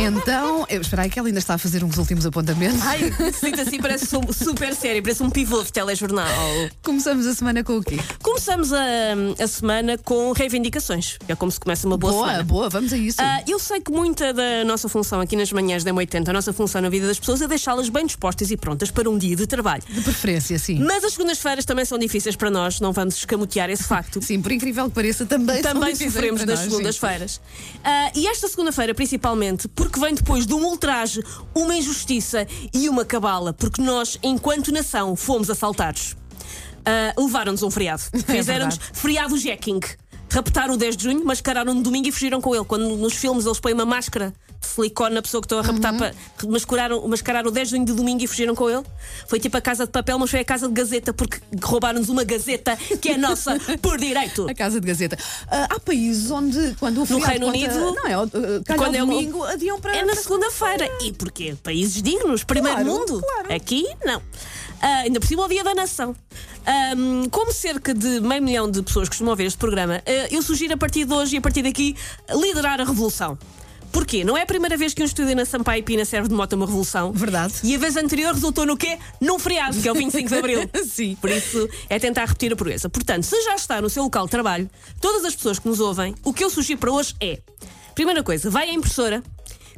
Então, eu, espera aí que ela ainda está a fazer uns últimos apontamentos. Ai, sinto assim, parece su- super sério, parece um pivô de telejornal. Começamos a semana com o quê? Começamos a, a semana com reivindicações. É como se começa uma boa, Boa, semana. boa, vamos a isso. Ah, eu sei que muita da nossa função aqui nas manhãs da M80, a nossa função na vida das pessoas é deixá-las bem dispostas e prontas para um dia de trabalho. De preferência, sim. Mas as segundas-feiras também são difíceis para nós, não vamos escamotear esse facto. Sim, por incrível que pareça, também Também sofremos nas sim. segundas-feiras. Ah, e esta segunda-feira, principalmente, porque vem depois de um ultraje, uma injustiça e uma cabala, porque nós, enquanto nação, fomos assaltados. Ah, Levaram-nos um feriado. Fizeram-nos verdade. feriado jacking. Raptaram o 10 de junho, mascararam no domingo e fugiram com ele. Quando nos filmes eles põem uma máscara de silicone na pessoa que estão a raptar Uhum. para mascararam, mascararam o 10 de junho de domingo e fugiram com ele. Foi tipo a casa de papel, mas foi a casa de gazeta, porque roubaram-nos uma gazeta que é nossa por direito. A Casa de Gazeta. Ah, há países onde, quando o feriado Reino conta- Unido, Não, é, uh, calha quando é domingo, adiam para. É na segunda-feira. E porquê? Países dignos, primeiro Claro, mundo. claro. Aqui, não. Ah, ainda por cima, o Dia da Nação. Ahm, como cerca de meio milhão de pessoas costumam ver este programa, ah, eu sugiro a partir de hoje e a partir daqui liderar a revolução. Porquê? Não é a primeira vez que um estúdio na Sampaio Pina serve de moto a uma revolução. Verdade. E a vez anterior resultou no quê? Num feriado, que é o 25 de Abril. Sim. Por isso é tentar repetir a proeza. Portanto, se já está no seu local de trabalho, todas as pessoas que nos ouvem, o que eu sugiro para hoje é: primeira coisa, vai à impressora,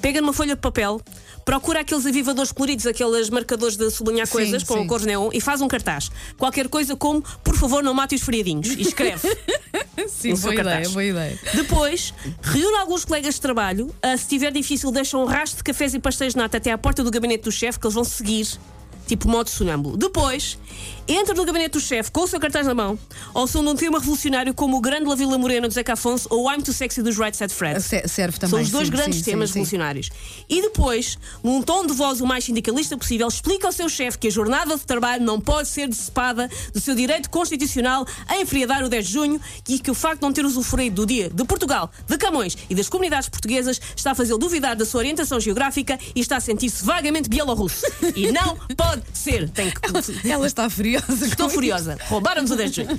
pega numa folha de papel, procura aqueles avivadores coloridos, aqueles marcadores de sublinhar Sim, coisas com sim. cores neon e faz um cartaz. Qualquer coisa como, por favor, não mate os feriadinhos. E escreve. Sim, boa ideia, cartaz. boa ideia. Depois, reúne alguns colegas de trabalho. ah, se estiver difícil, deixa um rastro de cafés e pastéis de nata até à porta do gabinete do chefe, que eles vão seguir, tipo modo sonâmbulo. Depois, entra no gabinete do chefe com o seu cartaz na mão, ao som de um tema revolucionário como o Grande La Vila Morena do Zeca Afonso ou I'm Too Sexy dos Right Said Fred. Se- Serve também. São os dois sim, grandes sim, temas sim, revolucionários. E depois, num tom de voz o mais sindicalista possível, explica ao seu chefe que a jornada de trabalho não pode ser dissipada do seu direito constitucional a enfriadar o 10 de junho e que o facto de não ter usufruído do dia de Portugal, de Camões e das comunidades portuguesas está a fazê-lo duvidar da sua orientação geográfica e está a sentir-se vagamente bielorrusso. E não pode ser. Tem que. Ela está furiosa. Estou furiosa. Roubaram-nos o 10 de junho.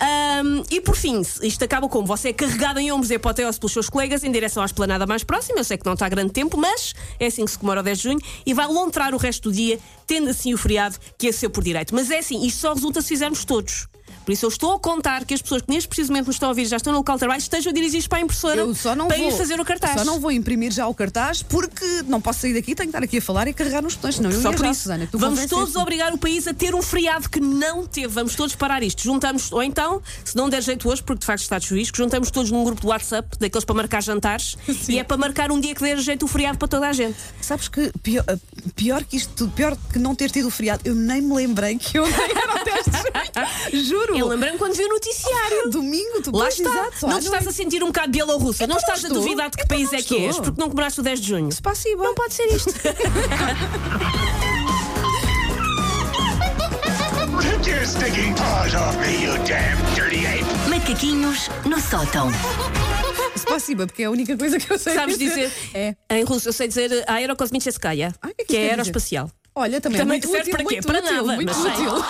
Ahm, e por fim, isto acaba como você é carregado em ombros e apoteose pelos seus colegas em direção à esplanada mais próxima. Eu sei que não está grande tempo, mas é assim que se comemora o 10 de junho e vai lontrar o resto do dia, tendo assim o feriado que é seu por direito. Mas é assim, isto só resulta se fizermos todos. Por isso eu estou a contar que as pessoas que neste precisamente nos estão a ouvir já estão no local de trabalho estejam a dirigir-se para a impressora Eu só não para vou ir fazer o cartaz. Só não vou imprimir já o cartaz porque não posso sair daqui, tenho que estar aqui a falar e carregar nos botões, senão eu Só por já, isso, Susana, vamos todos obrigar o país a ter um feriado que não teve. Vamos todos parar isto. Juntamos, ou então, se não der jeito hoje, porque de facto está de chuvisco, juntamos todos num grupo de WhatsApp, daqueles para marcar jantares, e é para marcar um dia que der jeito o feriado para toda a gente. Sabes que pior, pior que isto tudo, pior que não ter tido o feriado, eu nem me lembrei que eu nem era o teste. Juro. Eu lembrei-me quando vi o noticiário. Domingo, tu Lá está. exato, não te estás a sentir um bocado bielorrussa. não Então estás não a duvidar de que Então país não é que és, porque não comemoraste o 10 de junho. Spasiba. Não pode ser isto. Macaquinhos no sótão. Spasiba, porque é a única coisa que eu sei Sabes dizer? É. Em russo, eu sei dizer Aerokosmicheskaya, que é que que é aeroespacial. Olha, também, Também é muito serve útil, para quê? muito Para útil, nada, muito útil.